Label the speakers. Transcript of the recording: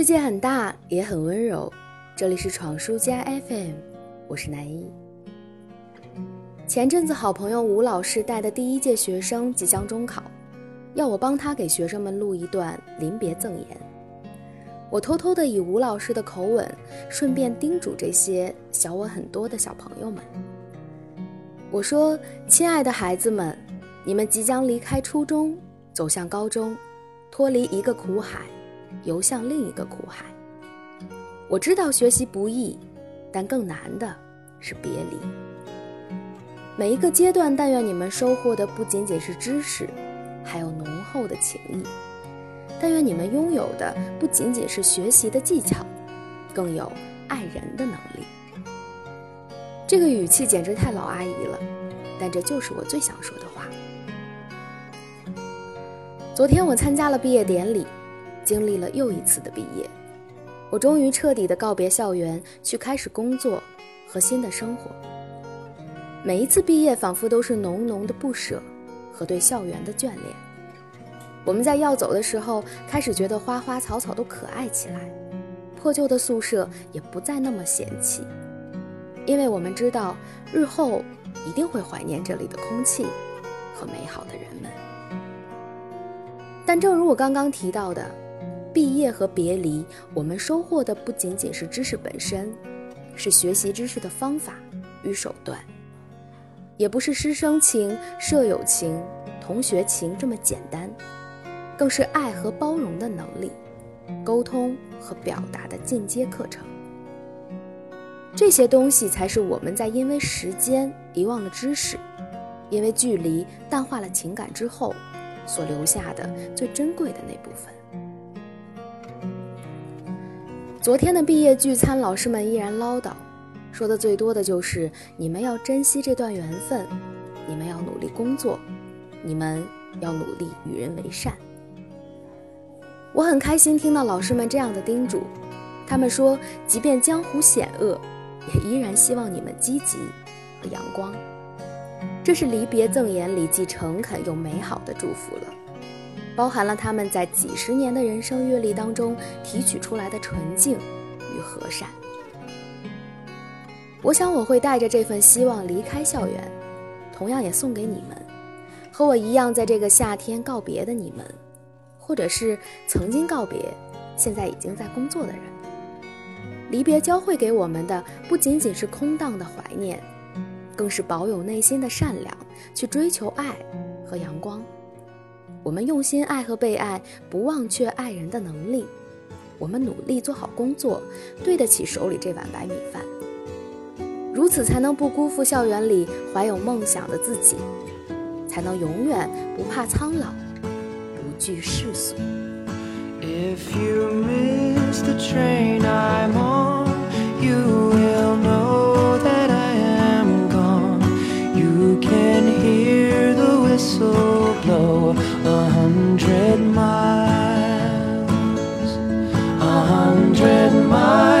Speaker 1: 世界很大，也很温柔。这里是闯书家 FM，我是南一。前阵子，好朋友吴老师带的第一届学生即将中考，要我帮他给学生们录一段临别赠言。我偷偷的以吴老师的口吻，顺便叮嘱这些小我很多的小朋友们。我说：“亲爱的孩子们，你们即将离开初中，走向高中，脱离一个苦海，游向另一个苦海。我知道学习不易，但更难的是别离。每一个阶段，但愿你们收获的不仅仅是知识，还有浓厚的情谊；但愿你们拥有的不仅仅是学习的技巧，更有爱人的能力。”这个语气简直太老阿姨了，但这就是我最想说的话。昨天我参加了毕业典礼，经历了又一次的毕业，我终于彻底的告别校园，去开始工作和新的生活。每一次毕业，仿佛都是浓浓的不舍和对校园的眷恋。我们在要走的时候，开始觉得花花草草都可爱起来，破旧的宿舍也不再那么嫌弃。因为我们知道，日后一定会怀念这里的空气和美好的人们。但正如我刚刚提到的，毕业和别离，我们收获的不仅仅是知识本身，是学习知识的方法与手段，也不是师生情、舍友情、同学情这么简单，更是爱和包容的能力，沟通和表达的进阶课程。这些东西才是我们在因为时间遗忘了知识，因为距离淡化了情感之后，所留下的最珍贵的那部分。昨天的毕业聚餐，老师们依然唠叨，说的最多的就是你们要珍惜这段缘分，你们要努力工作，你们要努力与人为善。我很开心听到老师们这样的叮嘱，他们说，即便江湖险恶。也依然希望你们积极和阳光，这是离别赠言里既诚恳又美好的祝福了，包含了他们在几十年的人生阅历当中提取出来的纯净与和善。我想我会带着这份希望离开校园，同样也送给你们，和我一样在这个夏天告别的你们，或者是曾经告别，现在已经在工作的人。离别教会给我们的不仅仅是空荡的怀念，更是保有内心的善良，去追求爱和阳光。我们用心爱和被爱，不忘却爱人的能力。我们努力做好工作，对得起手里这碗白米饭。如此才能不辜负校园里怀有梦想的自己，才能永远不怕苍老，不惧世俗。If you miss the train I'm on, whistle blow a hundred miles, a hundred miles.